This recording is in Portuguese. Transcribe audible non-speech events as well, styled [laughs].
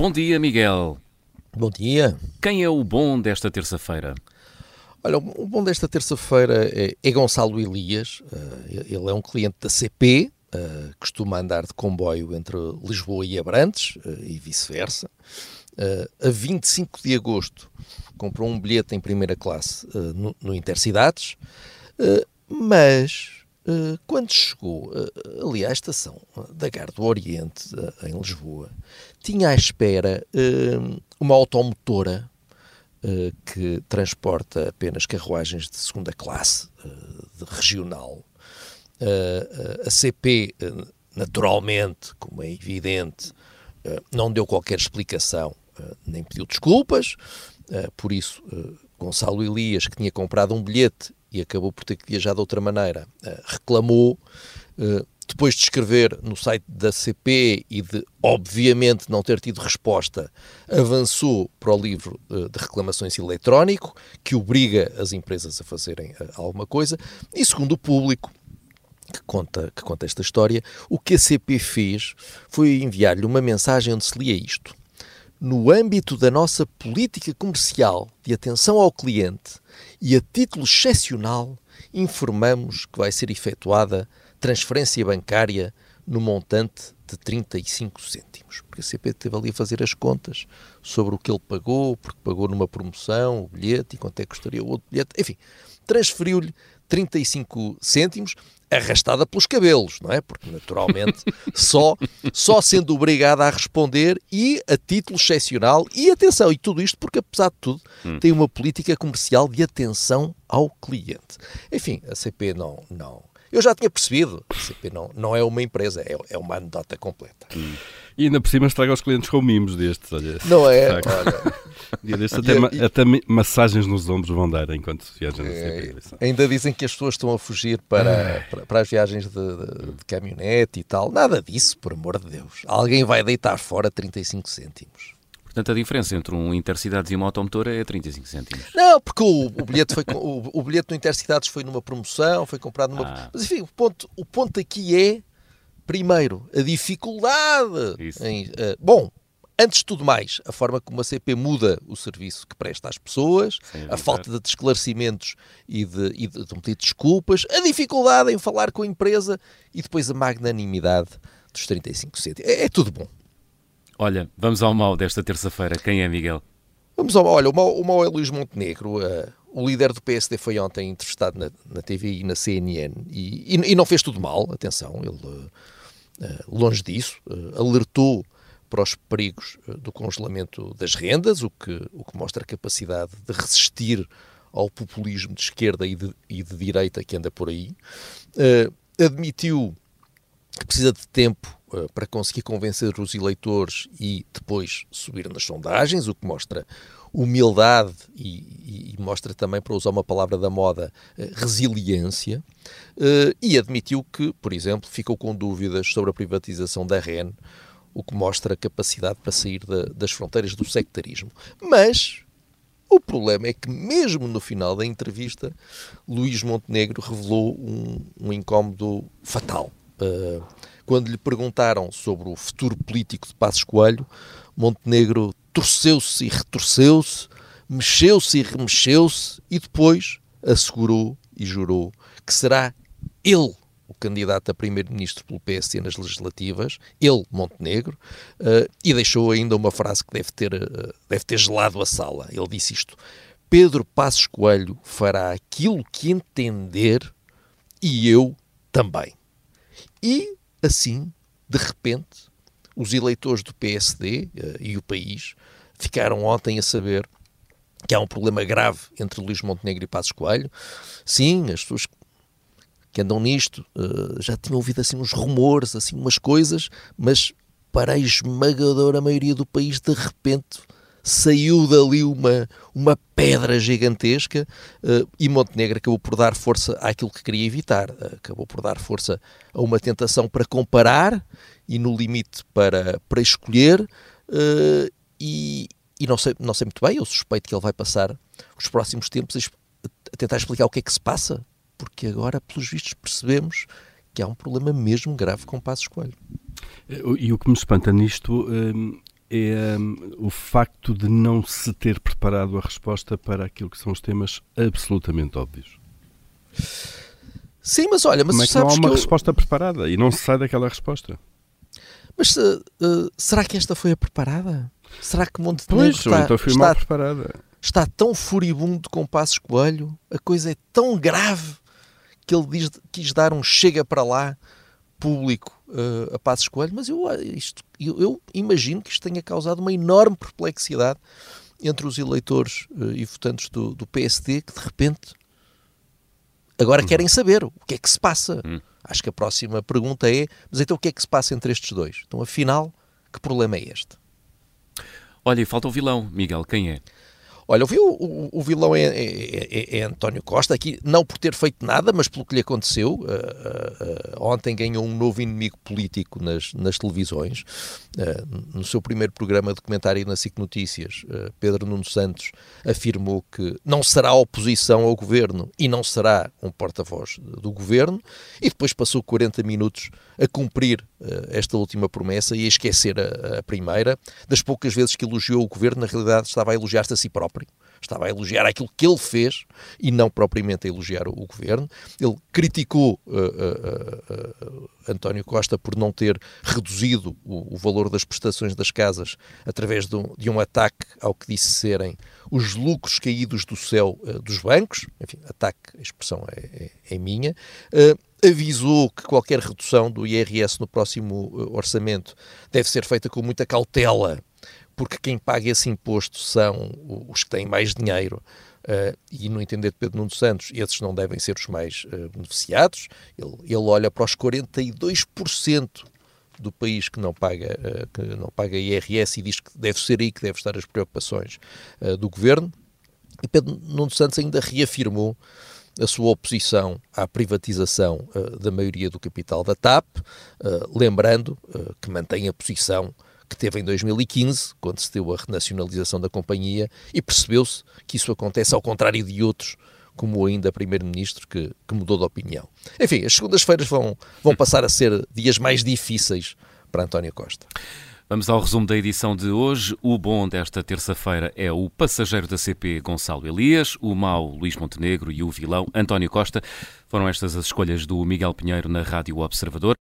Bom dia, Miguel. Bom dia. Quem é o bom desta terça-feira? Olha, o bom desta terça-feira é, é, Gonçalo Elias. Uh, ele é um cliente da CP, uh, costuma andar de comboio entre Lisboa e Abrantes uh, e vice-versa. a 25 de agosto comprou um bilhete em primeira classe no, no, Intercidades, mas quando chegou ali à estação da Gar do Oriente, em Lisboa, tinha à espera uma automotora que transporta apenas carruagens de segunda classe, de regional. A CP, naturalmente, como é evidente, não deu qualquer explicação, nem pediu desculpas, por isso, Gonçalo Elias, que tinha comprado um bilhete e acabou por ter que viajar de outra maneira, reclamou depois de escrever no site da CP e de, obviamente, não ter tido resposta, avançou para o livro eh, de reclamações eletrónico, que obriga as empresas a fazerem eh, alguma coisa, e segundo o público, que conta, que conta esta história, o que a CP fez foi enviar-lhe uma mensagem onde se lia isto. No âmbito da nossa política comercial de atenção ao cliente e a título excepcional, informamos que vai ser efetuada transferência bancária no montante de 35 cêntimos. Porque a CP teve ali a fazer as contas sobre o que ele pagou, porque pagou numa promoção o bilhete e quanto é que custaria o outro bilhete. Enfim, transferiu-lhe 35 cêntimos, arrastada pelos cabelos, não é? Porque, naturalmente, [laughs] só, só sendo obrigada a responder e a título excepcional. E atenção, e tudo isto porque, apesar de tudo, hum. tem uma política comercial de atenção ao cliente. Enfim, a CP não, não, eu já tinha percebido, a CP não, não é uma empresa, é, é uma anedota completa. Hum. E ainda por cima estraga os clientes com mimos destes, olha. Não é? Olha. Dia destes até, e, até massagens nos ombros vão dar enquanto viajam na CP. É, ainda dizem que as pessoas estão a fugir para, para, para, as viagens de, de, de caminhonete e tal. Nada disso, por amor de Deus. Alguém vai deitar fora 35 cêntimos. Portanto, a diferença entre um Intercidades e uma automotora é 35 cêntimos. Não, porque o, o bilhete foi o, o, bilhete do Intercidades foi numa promoção, foi comprado numa. Ah. Mas enfim, o ponto, o ponto aqui é, primeiro, a dificuldade. Em, uh, bom, antes de tudo mais, a forma como a CP muda o serviço que presta às pessoas, a falta de esclarecimentos e de, e de, de desculpas, a dificuldade em falar com a empresa e depois a magnanimidade dos 35 cêntimos. É, é tudo bom. Olha, vamos ao mal desta terça-feira. Quem é, Miguel? Vamos ao mal. Olha, o mal, o mal é Luís Montenegro. Uh, o líder do PSD foi ontem entrevistado na, na TV e na CNN e, e, e, não fez tudo mal, atenção, ele, uh, longe disso, uh, alertou para os perigos do congelamento das rendas, o que, o que mostra a capacidade de resistir ao populismo de esquerda e de, e de direita que anda por aí. admitiu que precisa de tempo para conseguir convencer os eleitores e depois subir nas sondagens, o que mostra humildade e, e, mostra também, para usar uma palavra da moda, uh, resiliência. Uh, e admitiu que, por exemplo, ficou com dúvidas sobre a privatização da REN, o que mostra a capacidade para sair da, das fronteiras do sectarismo. Mas o problema é que, mesmo no final da entrevista, Luís Montenegro revelou um, um incómodo fatal. Uh, quando lhe perguntaram sobre o futuro político de Passos Coelho, Montenegro torceu-se e retorceu-se, mexeu-se e remexeu-se e depois assegurou e jurou que será ele o candidato a primeiro-ministro pelo PSD nas legislativas, ele, Montenegro, uh, e deixou ainda uma frase que deve ter, uh, deve ter gelado a sala. Ele disse isto: Pedro Passos Coelho fará aquilo que entender e eu também. E, assim, de repente, os eleitores do PSD uh, eh, e o país ficaram ontem a saber que há um problema grave entre Luís Montenegro e Passos Coelho. Sim, as pessoas que andam nisto uh, já tinham ouvido assim uns rumores, assim umas coisas, mas para a esmagadora maioria do país, de repente, saiu dali uma, uma pedra gigantesca uh, e Montenegro acabou por dar força àquilo que queria evitar. Uh, acabou por dar força a uma tentação para comparar e, no limite, para, para escolher. Uh, e, e não, sei, não sei muito bem, eu suspeito que ele vai passar os próximos tempos a, tentar explicar o que é que se passa, porque agora, pelos vistos, percebemos que há um problema mesmo grave com o Passos Coelho. E o que me espanta nisto é um, o facto de não se ter preparado a resposta para aquilo que são os temas absolutamente óbvios. Sim, mas olha, mas Como é que não há uma eu... resposta preparada e não se sai daquela resposta? Mas uh, será que esta foi a preparada? Será que Montenegro pois, está, então foi está, mal preparada. está tão furibundo com Passos Coelho? A coisa é tão grave que ele diz, quis dar um chega para lá público uh, a Passos Coelho, mas eu, isto, eu, eu, imagino que isto tenha causado uma enorme perplexidade entre os eleitores uh, e votantes do, do, PSD que de repente agora uhum. querem saber o que é que se passa. Uhum. Acho que a próxima pergunta é: mas então o que é que se passa entre estes dois? Então, afinal, que problema é este? Olha, e falta o vilão, Miguel, quem é? Olha, o, o, o vilão é, é, é, é, António Costa, aqui não por ter feito nada, mas pelo que lhe aconteceu. Uh, uh, ontem ganhou um novo inimigo político nas, nas televisões. Uh, no seu primeiro programa de comentário na SIC Notícias, Pedro Nuno Santos afirmou que não será oposição ao governo e não será um porta-voz do governo, e depois passou 40 minutos a cumprir esta última promessa e a esquecer a, a primeira. Das poucas vezes que elogiou o governo, na realidade estava a elogiar-se a si próprio. Estava a elogiar aquilo que ele fez e não propriamente a elogiar o, o governo. Ele criticou uh, uh, uh, António Costa por não ter reduzido o, o valor das prestações das casas através de um, de um, ataque ao que disse serem os lucros caídos do céu dos bancos. Enfim, ataque, a expressão é, é, é minha avisou que qualquer redução do IRS no próximo orçamento deve ser feita com muita cautela porque quem paga esse imposto são os que têm mais dinheiro. Uh, e no entender de Pedro Nuno Santos, esses não devem ser os mais uh, beneficiados. Ele, ele, olha para os 42% do país que não paga, uh, que não paga IRS e diz que deve ser aí que devem estar as preocupações do governo. E Pedro Nuno Santos ainda reafirmou a sua oposição à privatização da maioria do capital da TAP, lembrando que mantém a posição que teve em 2015, quando se deu a renacionalização da companhia, e percebeu-se que isso acontece ao contrário de outros, como ainda Primeiro-Ministro, que, que, mudou de opinião. Enfim, as segundas-feiras vão, vão passar a ser dias mais difíceis para António Costa. Vamos ao resumo da edição de hoje. O bom desta terça-feira é o passageiro da CP Gonçalo Elias, o mau Luís Montenegro e o vilão António Costa. Foram estas as escolhas do Miguel Pinheiro na Rádio Observador.